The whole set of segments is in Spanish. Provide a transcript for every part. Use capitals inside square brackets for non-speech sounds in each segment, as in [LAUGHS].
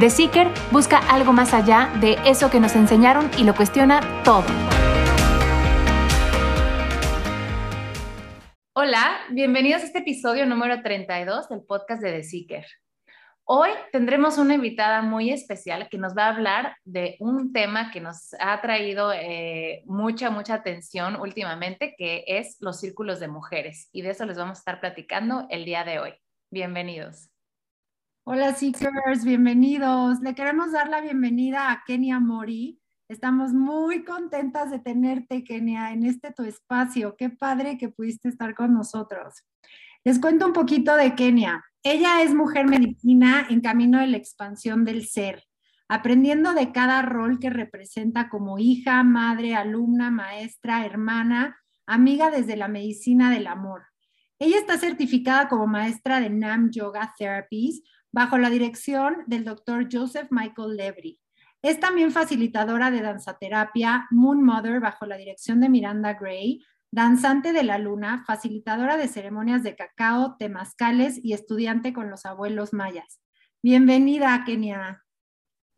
The Seeker busca algo más allá de eso que nos enseñaron y lo cuestiona todo. Hola, bienvenidos a este episodio número 32 del podcast de The Seeker. Hoy tendremos una invitada muy especial que nos va a hablar de un tema que nos ha traído eh, mucha, mucha atención últimamente, que es los círculos de mujeres. Y de eso les vamos a estar platicando el día de hoy. Bienvenidos. Hola Seekers, bienvenidos. Le queremos dar la bienvenida a Kenia Mori. Estamos muy contentas de tenerte, Kenia, en este tu espacio. Qué padre que pudiste estar con nosotros. Les cuento un poquito de Kenia. Ella es mujer medicina en camino de la expansión del ser, aprendiendo de cada rol que representa como hija, madre, alumna, maestra, hermana, amiga desde la medicina del amor. Ella está certificada como maestra de NAM Yoga Therapies, bajo la dirección del doctor Joseph Michael Levry. Es también facilitadora de danzaterapia Moon Mother bajo la dirección de Miranda Gray, danzante de la luna, facilitadora de ceremonias de cacao, temazcales y estudiante con los abuelos mayas. Bienvenida, Kenia.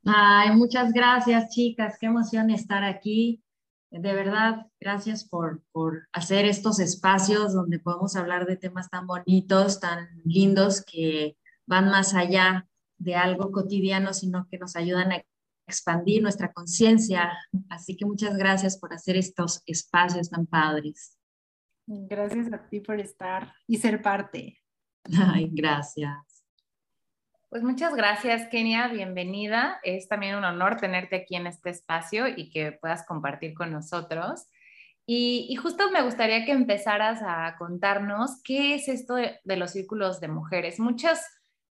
Ay, muchas gracias, chicas. Qué emoción estar aquí. De verdad, gracias por, por hacer estos espacios donde podemos hablar de temas tan bonitos, tan lindos que van más allá de algo cotidiano, sino que nos ayudan a expandir nuestra conciencia. Así que muchas gracias por hacer estos espacios tan padres. Gracias a ti por estar y ser parte. Ay, gracias. Pues muchas gracias, Kenia. Bienvenida. Es también un honor tenerte aquí en este espacio y que puedas compartir con nosotros. Y, justo me gustaría que empezaras a contarnos qué es esto de, de los círculos de mujeres. Muchas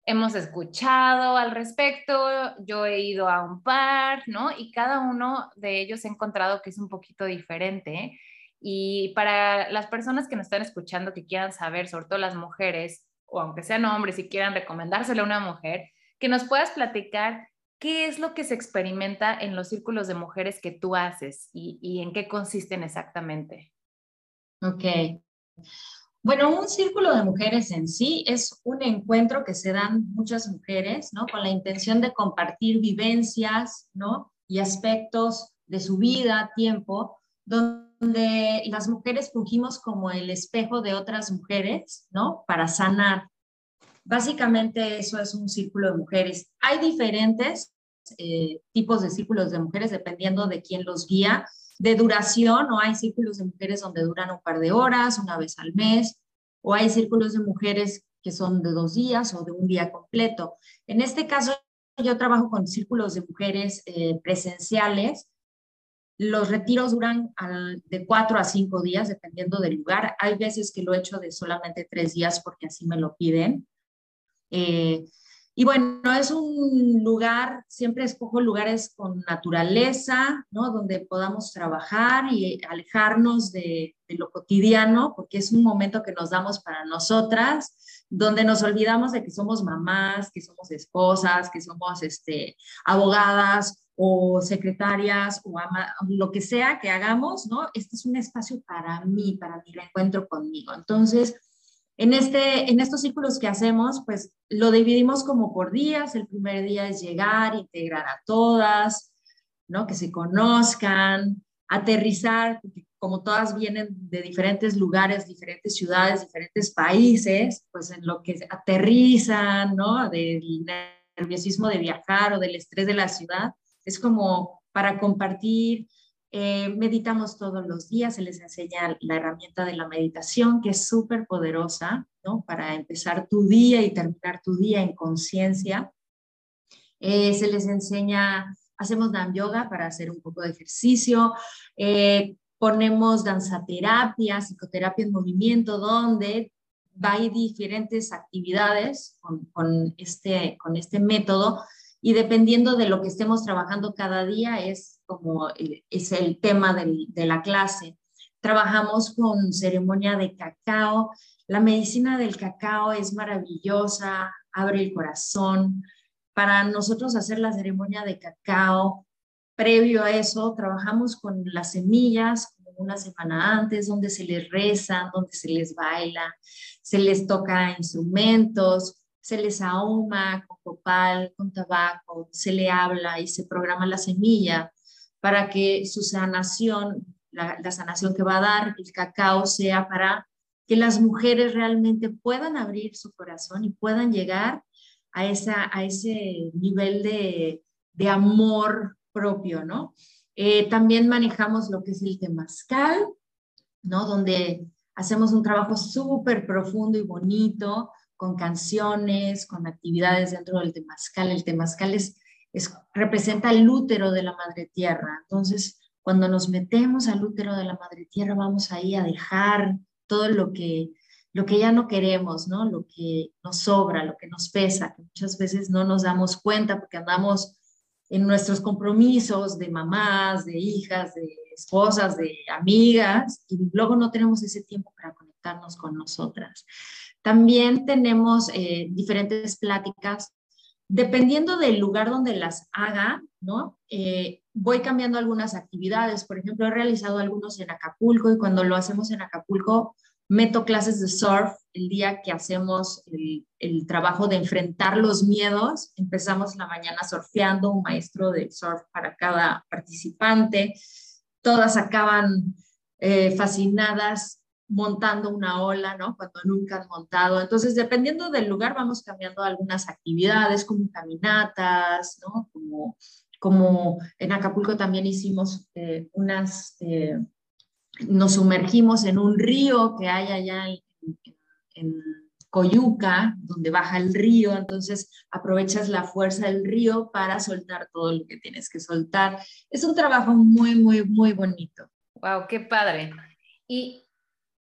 hemos escuchado al respecto, yo he ido a un par, ¿no? Y cada uno de ellos he encontrado que es un poquito diferente. Y para las personas que nos están escuchando, que quieran saber, sobre todo las mujeres, o aunque sean hombres y quieran recomendárselo a una mujer, que nos puedas platicar qué es lo que se experimenta en los círculos de mujeres que tú haces y, en qué consisten exactamente. Ok. Bueno, un círculo de mujeres en sí es un encuentro que se dan muchas mujeres, ¿no? Con la intención de compartir vivencias, ¿no? Y aspectos de su vida, tiempo, donde las mujeres fungimos como el espejo de otras mujeres, ¿no? Para sanar. Básicamente eso es un círculo de mujeres. Hay diferentes eh, tipos de círculos de mujeres dependiendo de quién los guía de duración, o hay círculos de mujeres donde duran un par de horas, una vez al mes, o hay círculos de mujeres que son de dos días o de un día completo. En este caso, yo trabajo con círculos de mujeres eh, presenciales. Los retiros duran de cuatro a cinco días, dependiendo del lugar. Hay veces que lo he hecho de solamente tres días porque así me lo piden. Eh, y bueno, es un lugar, siempre escojo lugares con naturaleza, ¿no? Donde podamos trabajar y alejarnos de, lo cotidiano, porque es un momento que nos damos para nosotras, donde nos olvidamos de que somos mamás, que somos esposas, que somos este, abogadas o secretarias o lo que sea que hagamos, ¿no? Este es un espacio para mí, para mi reencuentro conmigo. Entonces, en, este, en estos círculos que hacemos, pues lo dividimos como por días. El primer día es llegar, integrar a todas, ¿no? Que se conozcan, aterrizar, como todas vienen de diferentes lugares, diferentes ciudades, diferentes países, pues en lo que aterrizan, ¿no? Del nerviosismo de viajar o del estrés de la ciudad, es como para compartir Eh, meditamos todos los días, se les enseña la herramienta de la meditación, que es súper poderosa, ¿no? Para empezar tu día y terminar tu día en conciencia. Eh, se les enseña, hacemos dan yoga para hacer un poco de ejercicio, eh, ponemos danzaterapia, psicoterapia en movimiento, donde hay diferentes actividades con, este, con este método y dependiendo de lo que estemos trabajando cada día es como es el tema de la clase. Trabajamos con ceremonia de cacao. La medicina del cacao es maravillosa, abre el corazón. Para nosotros hacer la ceremonia de cacao, previo a eso, trabajamos con las semillas una semana antes, donde se les reza, donde se les baila, se les toca instrumentos, se les ahuma con copal, con tabaco, se le habla y se programa la semilla para que su sanación, la, sanación que va a dar el cacao sea para que las mujeres realmente puedan abrir su corazón y puedan llegar a, esa, a ese nivel de, de amor propio, ¿no? Eh, también manejamos lo que es el temazcal, ¿no? Donde hacemos un trabajo súper profundo y bonito con canciones, con actividades dentro del temazcal. El temazcal es, representa el útero de la madre tierra. Entonces, cuando nos metemos al útero de la madre tierra, vamos ahí a dejar todo lo que, lo que ya no queremos, ¿no? Lo que nos sobra, lo que nos pesa, que muchas veces no nos damos cuenta porque andamos en nuestros compromisos de mamás, de hijas, de esposas, de amigas, y luego no tenemos ese tiempo para conectarnos con nosotras. También tenemos eh, diferentes pláticas, dependiendo del lugar donde las haga, ¿no? Eh, voy cambiando algunas actividades, por ejemplo, he realizado algunos en Acapulco y cuando lo hacemos en Acapulco, meto clases de surf el día que hacemos el, trabajo de enfrentar los miedos. Empezamos la mañana surfeando, un maestro de surf para cada participante. Todas acaban eh, fascinadas montando una ola, ¿no? Cuando nunca han montado. Entonces, dependiendo del lugar, vamos cambiando algunas actividades como caminatas, ¿no? Como, en Acapulco también hicimos eh, unas... Eh, nos sumergimos en un río que hay allá en, Coyuca, donde baja el río, entonces aprovechas la fuerza del río para soltar todo lo que tienes que soltar. Es un trabajo muy, muy, muy bonito. Wow, qué padre. Y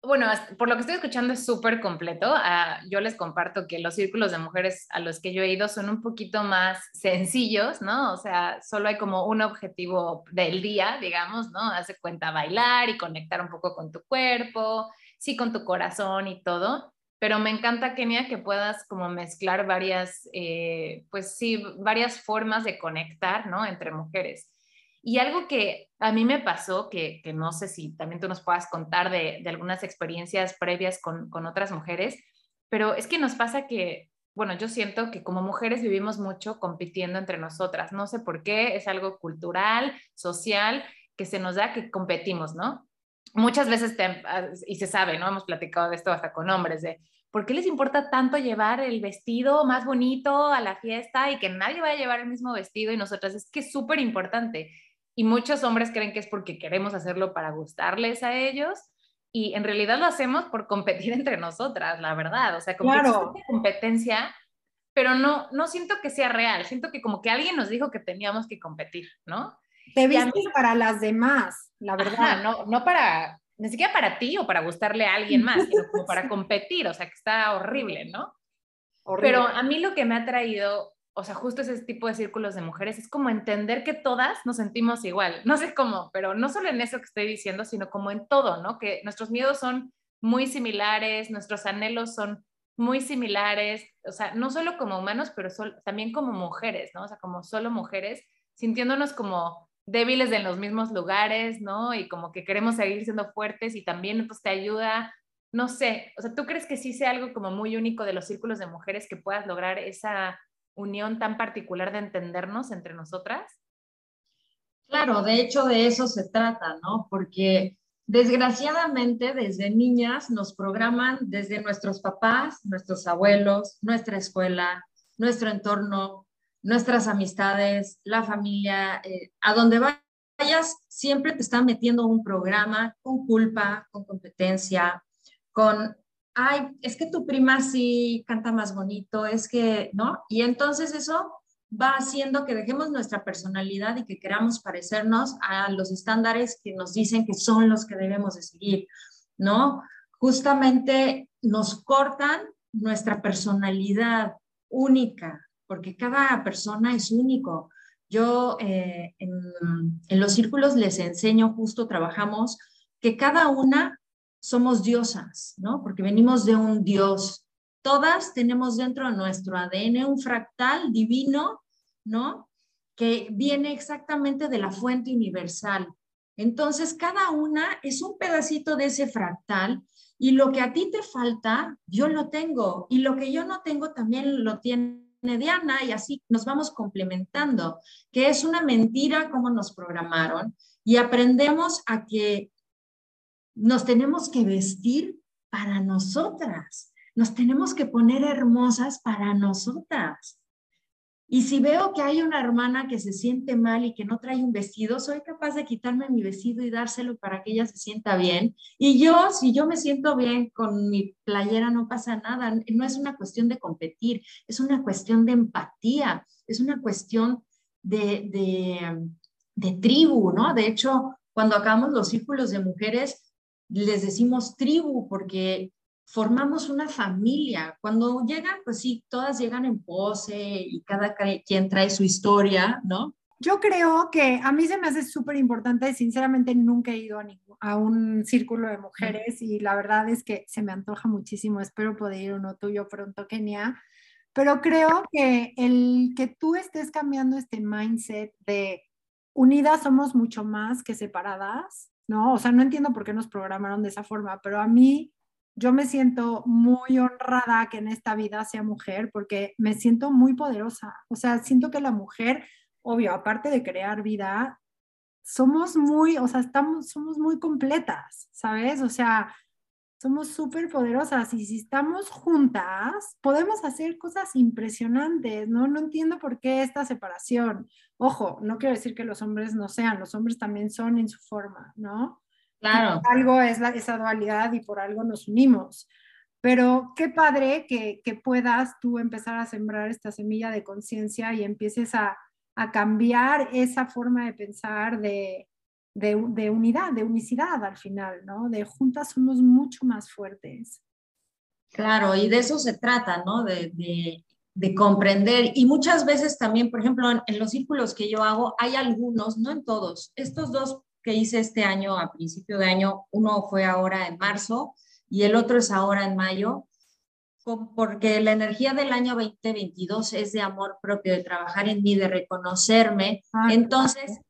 bueno, por lo que estoy escuchando es súper completo. Ah, yo les comparto que los círculos de mujeres a los que yo he ido son un poquito más sencillos, ¿no? O sea, solo hay como un objetivo del día, digamos, ¿no? Hace cuenta bailar y conectar un poco con tu cuerpo, sí, con tu corazón y todo. Pero me encanta, Kenia, que puedas como mezclar varias, eh, pues sí, varias formas de conectar, ¿no? Entre mujeres. Y algo que a mí me pasó, que, no sé si también tú nos puedas contar de, algunas experiencias previas con, otras mujeres, pero es que nos pasa que, bueno, yo siento que como mujeres vivimos mucho compitiendo entre nosotras. No sé por qué, es algo cultural, social, que se nos da que competimos, ¿no? Muchas veces, y se sabe, ¿no? Hemos platicado de esto hasta con hombres, de ¿por qué les importa tanto llevar el vestido más bonito a la fiesta y que nadie vaya a llevar el mismo vestido y nosotras? Es que es súper importante. Y muchos hombres creen que es porque queremos hacerlo para gustarles a ellos y en realidad lo hacemos por competir [LAUGHS] entre nosotras, la verdad. O sea, como claro. competencia, pero no, no siento que sea real. Siento que como que alguien nos dijo que teníamos que competir, ¿no? Te vistes para las demás, la verdad. no, no para, ni siquiera para ti o para gustarle a alguien más, sino como para [LAUGHS] competir. O sea, que está horrible, ¿no? Horrible. Pero a mí lo que me ha traído o sea, justo ese tipo de círculos de mujeres, es como entender que todas nos sentimos igual. No sé cómo, pero no solo en eso que estoy diciendo, sino como en todo, ¿no? Que nuestros miedos son muy similares, nuestros anhelos son muy similares, o sea, no solo como humanos, pero también como mujeres, ¿no? O sea, como solo mujeres, sintiéndonos como débiles en los mismos lugares, ¿no? Y como que queremos seguir siendo fuertes y también pues te ayuda, no sé, o sea, ¿tú crees que sí sea algo como muy único de los círculos de mujeres que puedas lograr esa unión tan particular de entendernos entre nosotras? Claro, de hecho de eso se trata, ¿no? Porque desgraciadamente desde niñas nos programan desde nuestros papás, nuestros abuelos, nuestra escuela, nuestro entorno, nuestras amistades, la familia, eh, a donde vayas, siempre te están metiendo un programa con culpa, con competencia, con, ay, es que tu prima sí canta más bonito, es que, ¿no? Y entonces eso va haciendo que dejemos nuestra personalidad y que queramos parecernos a los estándares que nos dicen que son los que debemos de seguir, ¿no? Justamente nos cortan nuestra personalidad única, porque cada persona es único. Yo eh, en, en, los círculos les enseño, justo trabajamos, que cada una somos diosas, ¿no? Porque venimos de un dios. Todas tenemos dentro de nuestro ADN un fractal divino, ¿no? Que viene exactamente de la fuente universal. Entonces, cada una es un pedacito de ese fractal y lo que a ti te falta, yo lo tengo. Y lo que yo no tengo también lo tiene Diana y así nos vamos complementando, que es una mentira como nos programaron y aprendemos a que nos tenemos que vestir para nosotras, nos tenemos que poner hermosas para nosotras. Y si veo que hay una hermana que se siente mal y que no trae un vestido, soy capaz de quitarme mi vestido y dárselo para que ella se sienta bien. Y yo, si yo me siento bien con mi playera, no pasa nada. No es una cuestión de competir, es una cuestión de empatía, es una cuestión de, de, de tribu, ¿no? De hecho, cuando acabamos los círculos de mujeres, les decimos tribu porque formamos una familia. Cuando llegan, pues sí, todas llegan en pose y cada quien trae su historia, ¿no? Yo creo que a mí se me hace súper importante, sinceramente nunca he ido a, a, un círculo de mujeres y la verdad es que se me antoja muchísimo, espero poder ir uno tuyo pronto, Kenia, pero creo que el que tú estés cambiando este mindset de unidas somos mucho más que separadas, ¿no? O sea, no entiendo por qué nos programaron de esa forma, pero a mí yo me siento muy honrada que en esta vida sea mujer porque me siento muy poderosa. O sea, siento que la mujer, obvio, aparte de crear vida, somos muy, o sea, estamos, somos muy completas, ¿sabes? O sea, somos súper poderosas y si estamos juntas, podemos hacer cosas impresionantes, ¿no? No entiendo por qué esta separación. Ojo, no quiero decir que los hombres no sean, los hombres también son en su forma, ¿no? Claro. algo es la, esa dualidad y por algo nos unimos. Pero qué padre que, que puedas tú empezar a sembrar esta semilla de conciencia y empieces a, a, cambiar esa forma de pensar de, de, de, unidad, de unicidad al final, ¿no? De juntas somos mucho más fuertes. Claro, y de eso se trata, ¿no? De, de, de comprender. Y muchas veces también, por ejemplo, en, en, los círculos que yo hago, hay algunos, no en todos, estos dos que hice este año, a principio de año, uno fue ahora en marzo y el otro es ahora en mayo, porque la energía del año 2022 es de amor propio, de trabajar en mí, de reconocerme. Ah, Entonces,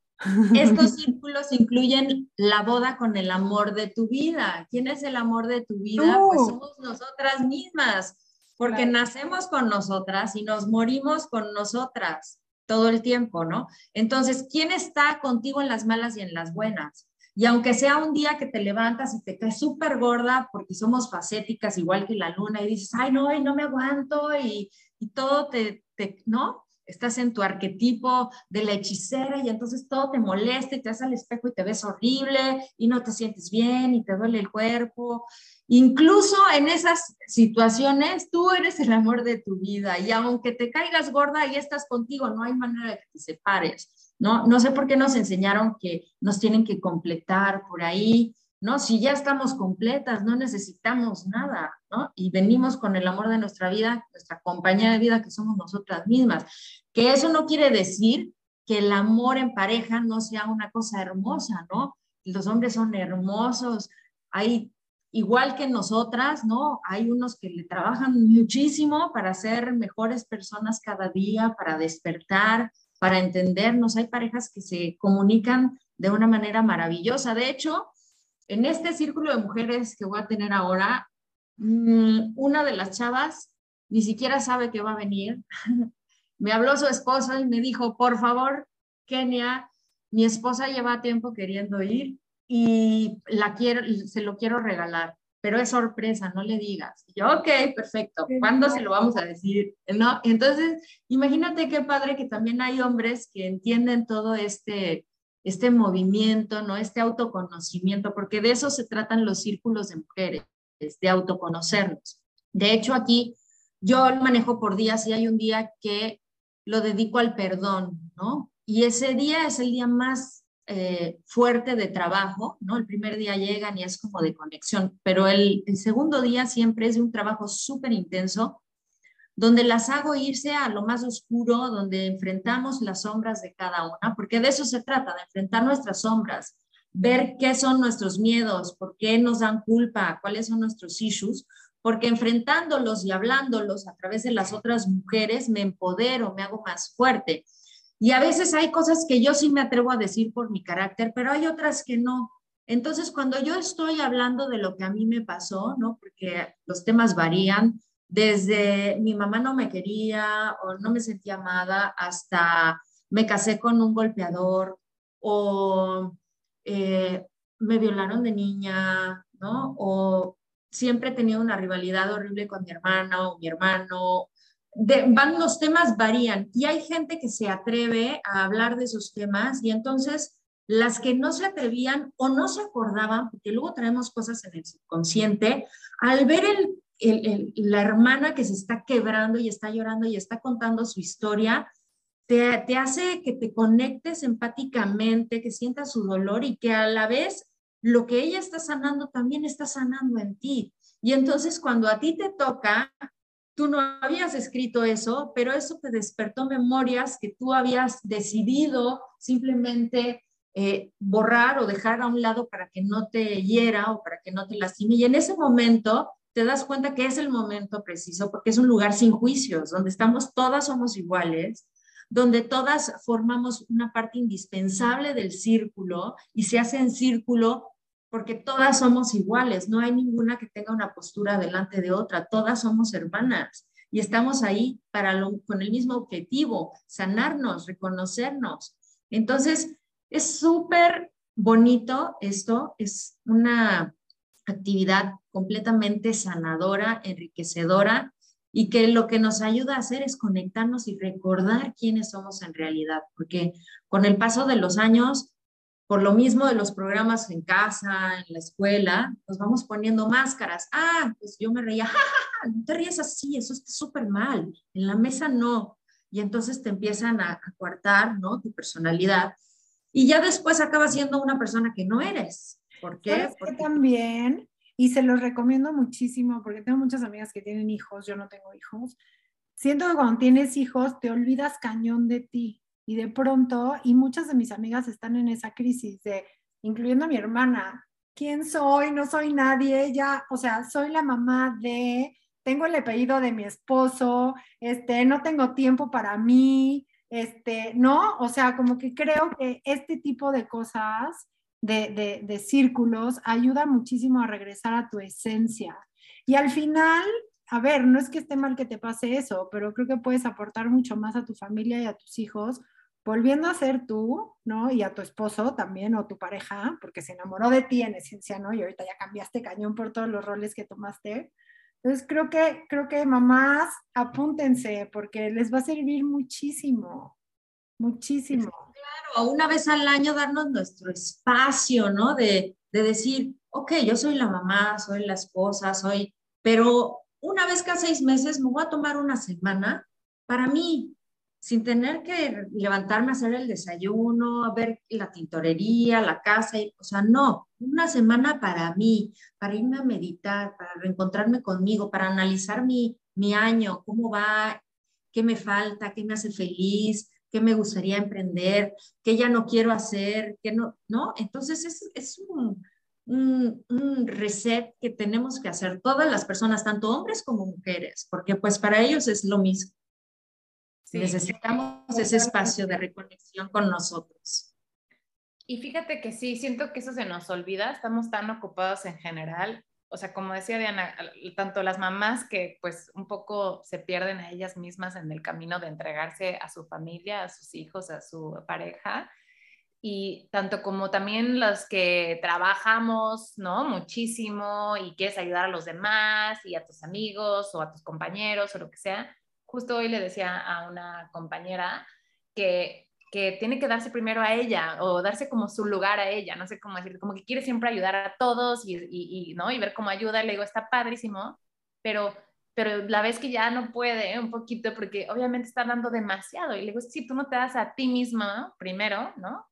estos círculos incluyen la boda con el amor de tu vida. ¿Quién es el amor de tu vida? Pues somos nosotras mismas, porque nacemos con nosotras y nos morimos con nosotras todo el tiempo, ¿no? Entonces, ¿quién está contigo en las malas y en las buenas? Y aunque sea un día que te levantas y te caes súper gorda, porque somos facéticas igual que la luna, y dices, ay, no, no me aguanto, y, y todo te, te, ¿no? Estás en tu arquetipo de la hechicera y entonces todo te molesta y te vas al espejo y te ves horrible y no te sientes bien y te duele el cuerpo Incluso en esas situaciones, tú eres el amor de tu vida y aunque te caigas gorda y estás contigo, no hay manera de que te separes, ¿no? No sé por qué nos enseñaron que nos tienen que completar por ahí, ¿no? Si ya estamos completas, no necesitamos nada, ¿no? Y venimos con el amor de nuestra vida, nuestra compañía de vida que somos nosotras mismas. Que eso no quiere decir que el amor en pareja no sea una cosa hermosa, ¿no? Los hombres son hermosos, hay igual que nosotras, ¿no? Hay unos que le trabajan muchísimo para ser mejores personas cada día, para despertar, para entendernos. Hay parejas que se comunican de una manera maravillosa. De hecho, en este círculo de mujeres que voy a tener ahora, mm, una de las chavas ni siquiera sabe que va a venir. [LAUGHS] me habló su esposo y me dijo, por favor, Kenia, mi esposa lleva tiempo queriendo ir y la quiero, se lo quiero regalar, pero es sorpresa, no le digas. Y yo, ok, perfecto, ¿cuándo se lo vamos a decir? ¿No? Entonces, imagínate qué padre que también hay hombres que entienden todo este, este movimiento, ¿no? Este autoconocimiento, porque de eso se tratan los círculos de mujeres, de autoconocernos. De hecho, aquí yo manejo por días y hay un día que lo dedico al perdón, ¿no? Y ese día es el día más eh, fuerte de trabajo, ¿no? El primer día llegan y es como de conexión, pero el, el segundo día siempre es de un trabajo súper intenso, donde las hago irse a lo más oscuro, donde enfrentamos las sombras de cada una, porque de eso se trata, de enfrentar nuestras sombras, ver qué son nuestros miedos, por qué nos dan culpa, cuáles son nuestros issues, porque enfrentándolos y hablándolos a través de las otras mujeres me empodero, me hago más fuerte. Y a veces hay cosas que yo sí me atrevo a decir por mi carácter, pero hay otras que no. Entonces, cuando yo estoy hablando de lo que a mí me pasó, ¿no? Porque los temas varían, desde mi mamá no me quería o no me sentía amada hasta me casé con un golpeador o eh, me violaron de niña, ¿no? O siempre he tenido una rivalidad horrible con mi hermano o mi hermano van los temas varían y hay gente que se atreve a hablar de esos temas y entonces las que no se atrevían o no se acordaban, porque luego traemos cosas en el subconsciente, al ver el, la hermana que se está quebrando y está llorando y está contando su historia, te, te hace que te conectes empáticamente, que sientas su dolor y que a la vez lo que ella está sanando también está sanando en ti. Y entonces cuando a ti te toca, tú no habías escrito eso, pero eso te despertó memorias que tú habías decidido simplemente eh, borrar o dejar a un lado para que no te hiera o para que no te lastime. Y en ese momento te das cuenta que es el momento preciso porque es un lugar sin juicios, donde estamos todas somos iguales, donde todas formamos una parte indispensable del círculo y se hace en círculo porque todas somos iguales, no hay ninguna que tenga una postura delante de otra, todas somos hermanas y estamos ahí para con el mismo objetivo, sanarnos, reconocernos. Entonces, es súper bonito esto, es una actividad completamente sanadora, enriquecedora y que lo que nos ayuda a hacer es conectarnos y recordar quiénes somos en realidad, porque con el paso de los años por lo mismo de los programas en casa, en la escuela, nos vamos poniendo máscaras. Ah, pues yo me reía, ja, no te ríes así, eso está súper mal. En la mesa no. Y entonces te empiezan a, a coartar, ¿no? Tu personalidad. Y ya después acabas siendo una persona que no eres. ¿Por qué? Porque también, y se los recomiendo muchísimo, porque tengo muchas amigas que tienen hijos, yo no tengo hijos. Siento que cuando tienes hijos te olvidas cañón de ti y de pronto, y muchas de mis amigas están en esa crisis de, incluyendo a mi hermana, ¿quién soy? No soy nadie, ya, o sea, soy la mamá de, tengo el apellido de mi esposo, este, no tengo tiempo para mí, este, ¿no? O sea, como que creo que este tipo de cosas, de, de, de círculos, ayuda muchísimo a regresar a tu esencia. Y al final, a ver, no es que esté mal que te pase eso, pero creo que puedes aportar mucho más a tu familia y a tus hijos volviendo a ser tú, ¿no? Y a tu esposo también o tu pareja, porque se enamoró de ti en esencia, ¿no? Y ahorita ya cambiaste cañón por todos los roles que tomaste. Entonces creo que, creo que mamás, apúntense porque les va a servir muchísimo, muchísimo. Claro, una vez al año darnos nuestro espacio, ¿no? De, de decir, ok, yo soy la mamá, soy la esposa, soy, pero una vez cada seis meses me voy a tomar una semana para mí, sin tener que levantarme a hacer el desayuno, a ver la tintorería, la casa, o sea, no, una semana para mí, para irme a meditar, para reencontrarme conmigo, para analizar mi, mi año, cómo va, qué me falta, qué me hace feliz, qué me gustaría emprender, qué ya no quiero hacer, qué no, ¿no? Entonces es, es un, un, un, reset que tenemos que hacer todas las personas, tanto hombres como mujeres, porque pues para ellos es lo mismo. Necesitamos ese espacio de reconexión con nosotros. Y fíjate que sí, siento que eso se nos olvida, estamos tan ocupados en general, o sea, como decía Diana, tanto las mamás que pues un poco se pierden a ellas mismas en el camino de entregarse a su familia, a sus hijos, a su pareja, y tanto como también los que trabajamos, ¿no? Muchísimo y quieres ayudar a los demás y a tus amigos o a tus compañeros o lo que sea, justo hoy le decía a una compañera que que tiene que darse primero a ella o darse como su lugar a ella, no sé cómo decir, como que quiere siempre ayudar a todos y, y, ¿no? y ver cómo ayuda, le digo, está padrísimo, pero, pero la vez que ya no puede un poquito porque obviamente está dando demasiado y le digo, si tú no te das a ti misma primero, ¿no?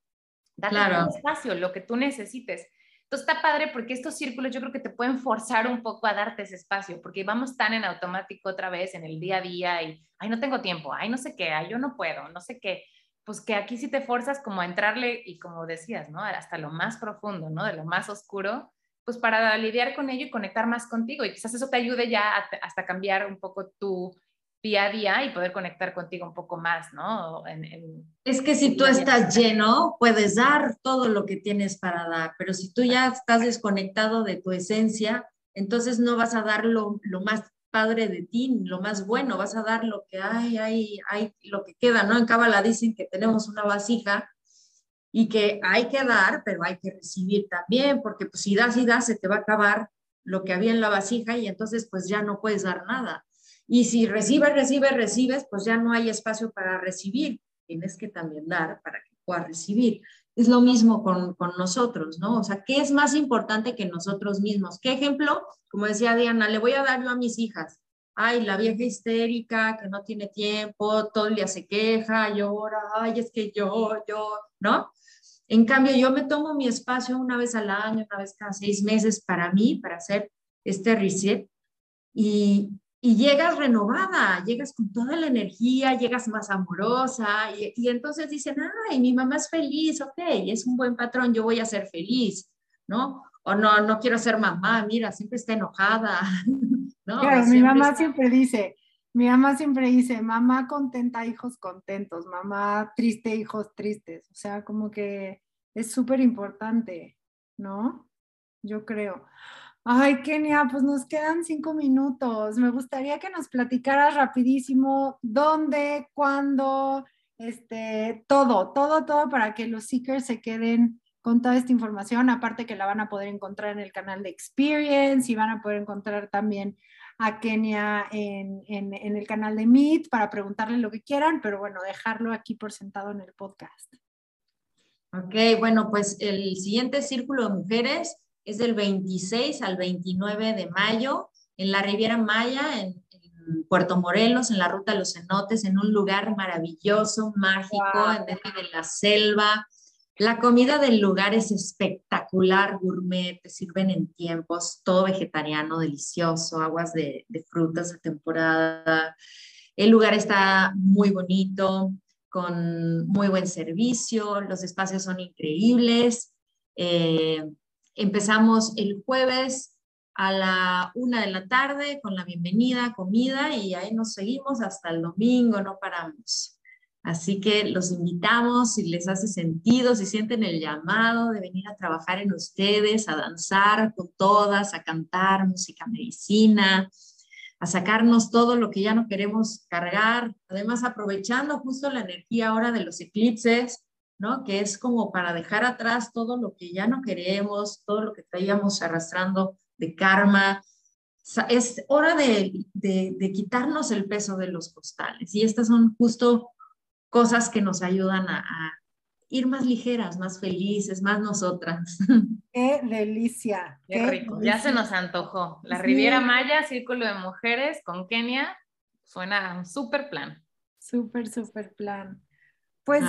Date claro. un espacio, lo que tú necesites. Entonces está padre porque estos círculos yo creo que te pueden forzar un poco a darte ese espacio, porque vamos tan en automático otra vez en el día a día y, ay, no tengo tiempo, ay, no sé qué, ay, yo no puedo, no sé qué pues que aquí sí te forzas como a entrarle y como decías, ¿no? Hasta lo más profundo, ¿no? De lo más oscuro, pues para lidiar con ello y conectar más contigo. Y quizás eso te ayude ya hasta cambiar un poco tu día a día y poder conectar contigo un poco más, ¿no? es que si tú estás lleno, puedes dar todo lo que tienes para dar, pero si tú ya estás desconectado de tu esencia, entonces no vas a dar lo, lo más padre de ti, lo más bueno, vas a dar lo que hay, hay, hay, lo que queda, ¿no? En Cábala dicen que tenemos una vasija y que hay que dar, pero hay que recibir también, porque pues si das y das, se te va a acabar lo que había en la vasija y entonces pues ya no puedes dar nada. Y si recibes, recibes, recibes, pues ya no hay espacio para recibir. Tienes que también dar para que puedas recibir. Es lo mismo con, con nosotros, ¿no? O sea, ¿qué es más importante que nosotros mismos? ¿Qué ejemplo? Como decía Diana, le voy a dar yo a mis hijas. Ay, la vieja histérica que no tiene tiempo, todo el día se queja, llora, ay, es que yo, yo, ¿no? En cambio, yo me tomo mi espacio una vez al año, una vez cada seis meses para mí, para hacer este reset. Y, y llegas renovada, llegas con toda la energía, llegas más amorosa y, y, entonces dicen, ay, mi mamá es feliz, ok, es un buen patrón, yo voy a ser feliz, ¿no? O no, no quiero ser mamá, mira, siempre está enojada, [LAUGHS] ¿no? Claro, mi mamá siempre dice, mi mamá siempre dice, mamá contenta, hijos contentos, mamá triste, hijos tristes, o sea, como que es súper importante, ¿no? Yo creo. Ay, Kenia, pues nos quedan cinco minutos. Me gustaría que nos platicaras rapidísimo dónde, cuándo, este, todo, todo, todo para que los seekers se queden con toda esta información. Aparte que la van a poder encontrar en el canal de Experience y van a poder encontrar también a Kenia en, en, en el canal de Meet para preguntarle lo que quieran, pero bueno, dejarlo aquí por sentado en el podcast. Ok, bueno, pues el siguiente círculo de mujeres es del 26 al 29 de mayo en la Riviera Maya, en, Puerto Morelos, en la Ruta de los Cenotes, en un lugar maravilloso, mágico, en medio de la selva. La comida del lugar es espectacular, gourmet, te sirven en tiempos, todo vegetariano, delicioso, aguas de, frutas de temporada. El lugar está muy bonito, con muy buen servicio, los espacios son increíbles. Eh, Empezamos el jueves a la una de la tarde con la bienvenida, comida y ahí nos seguimos hasta el domingo, no paramos. Así que los invitamos, si les hace sentido, si sienten el llamado de venir a trabajar en ustedes, a danzar con todas, a cantar música medicina, a sacarnos todo lo que ya no queremos cargar, además aprovechando justo la energía ahora de los eclipses, ¿no? Que es como para dejar atrás todo lo que ya no queremos, todo lo que traíamos arrastrando de karma. Es hora de, de, quitarnos el peso de los costales y estas son justo cosas que nos ayudan a, ir más ligeras, más felices, más nosotras. [LAUGHS] Qué delicia. Qué, rico. Ya se nos antojó. La Riviera Maya, Círculo de Mujeres con Kenia, suena un súper plan. Súper, súper plan. Pues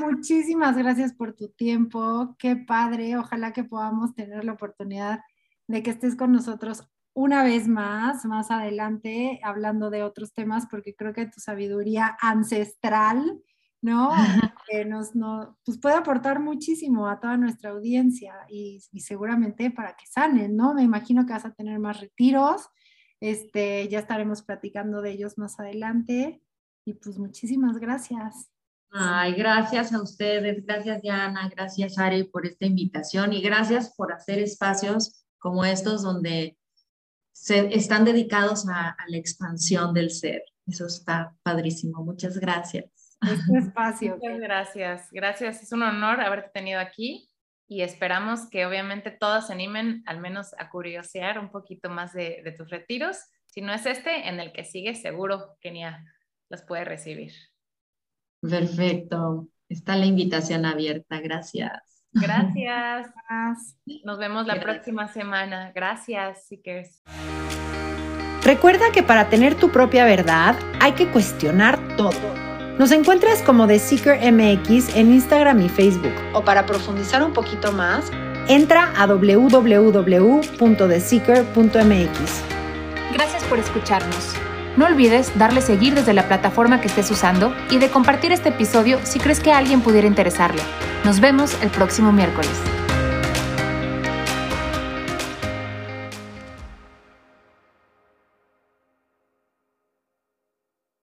muchísimas gracias por tu tiempo. Qué padre. Ojalá que podamos tener la oportunidad de que estés con nosotros una vez más, más adelante, hablando de otros temas, porque creo que tu sabiduría ancestral, ¿no? que [LAUGHS] nos, pues puede aportar muchísimo a toda nuestra audiencia y, y, seguramente para que sanen, ¿no? Me imagino que vas a tener más retiros. Este, ya estaremos platicando de ellos más adelante. Y pues muchísimas gracias. Ay, gracias a ustedes, gracias Diana, gracias Ari por esta invitación y gracias por hacer espacios como estos donde se, están dedicados a, la expansión del ser. Eso está padrísimo. Muchas gracias. Este espacio. Muchas gracias. Gracias. Es un honor haberte tenido aquí y esperamos que obviamente todos se animen al menos a curiosear un poquito más de, de tus retiros. Si no es este, en el que sigue, seguro Kenia los puede recibir. Perfecto. Está la invitación abierta. Gracias. Gracias. Nos vemos la próxima semana. Gracias, Seekers. Recuerda que para tener tu propia verdad hay que cuestionar todo. Nos encuentras como The Seeker MX en Instagram y Facebook. O para profundizar un poquito más, entra a www.theseeker.mx. Gracias por escucharnos. No olvides darle seguir desde la plataforma que estés usando y de compartir este episodio si crees que alguien pudiera interesarle. Nos vemos el próximo miércoles.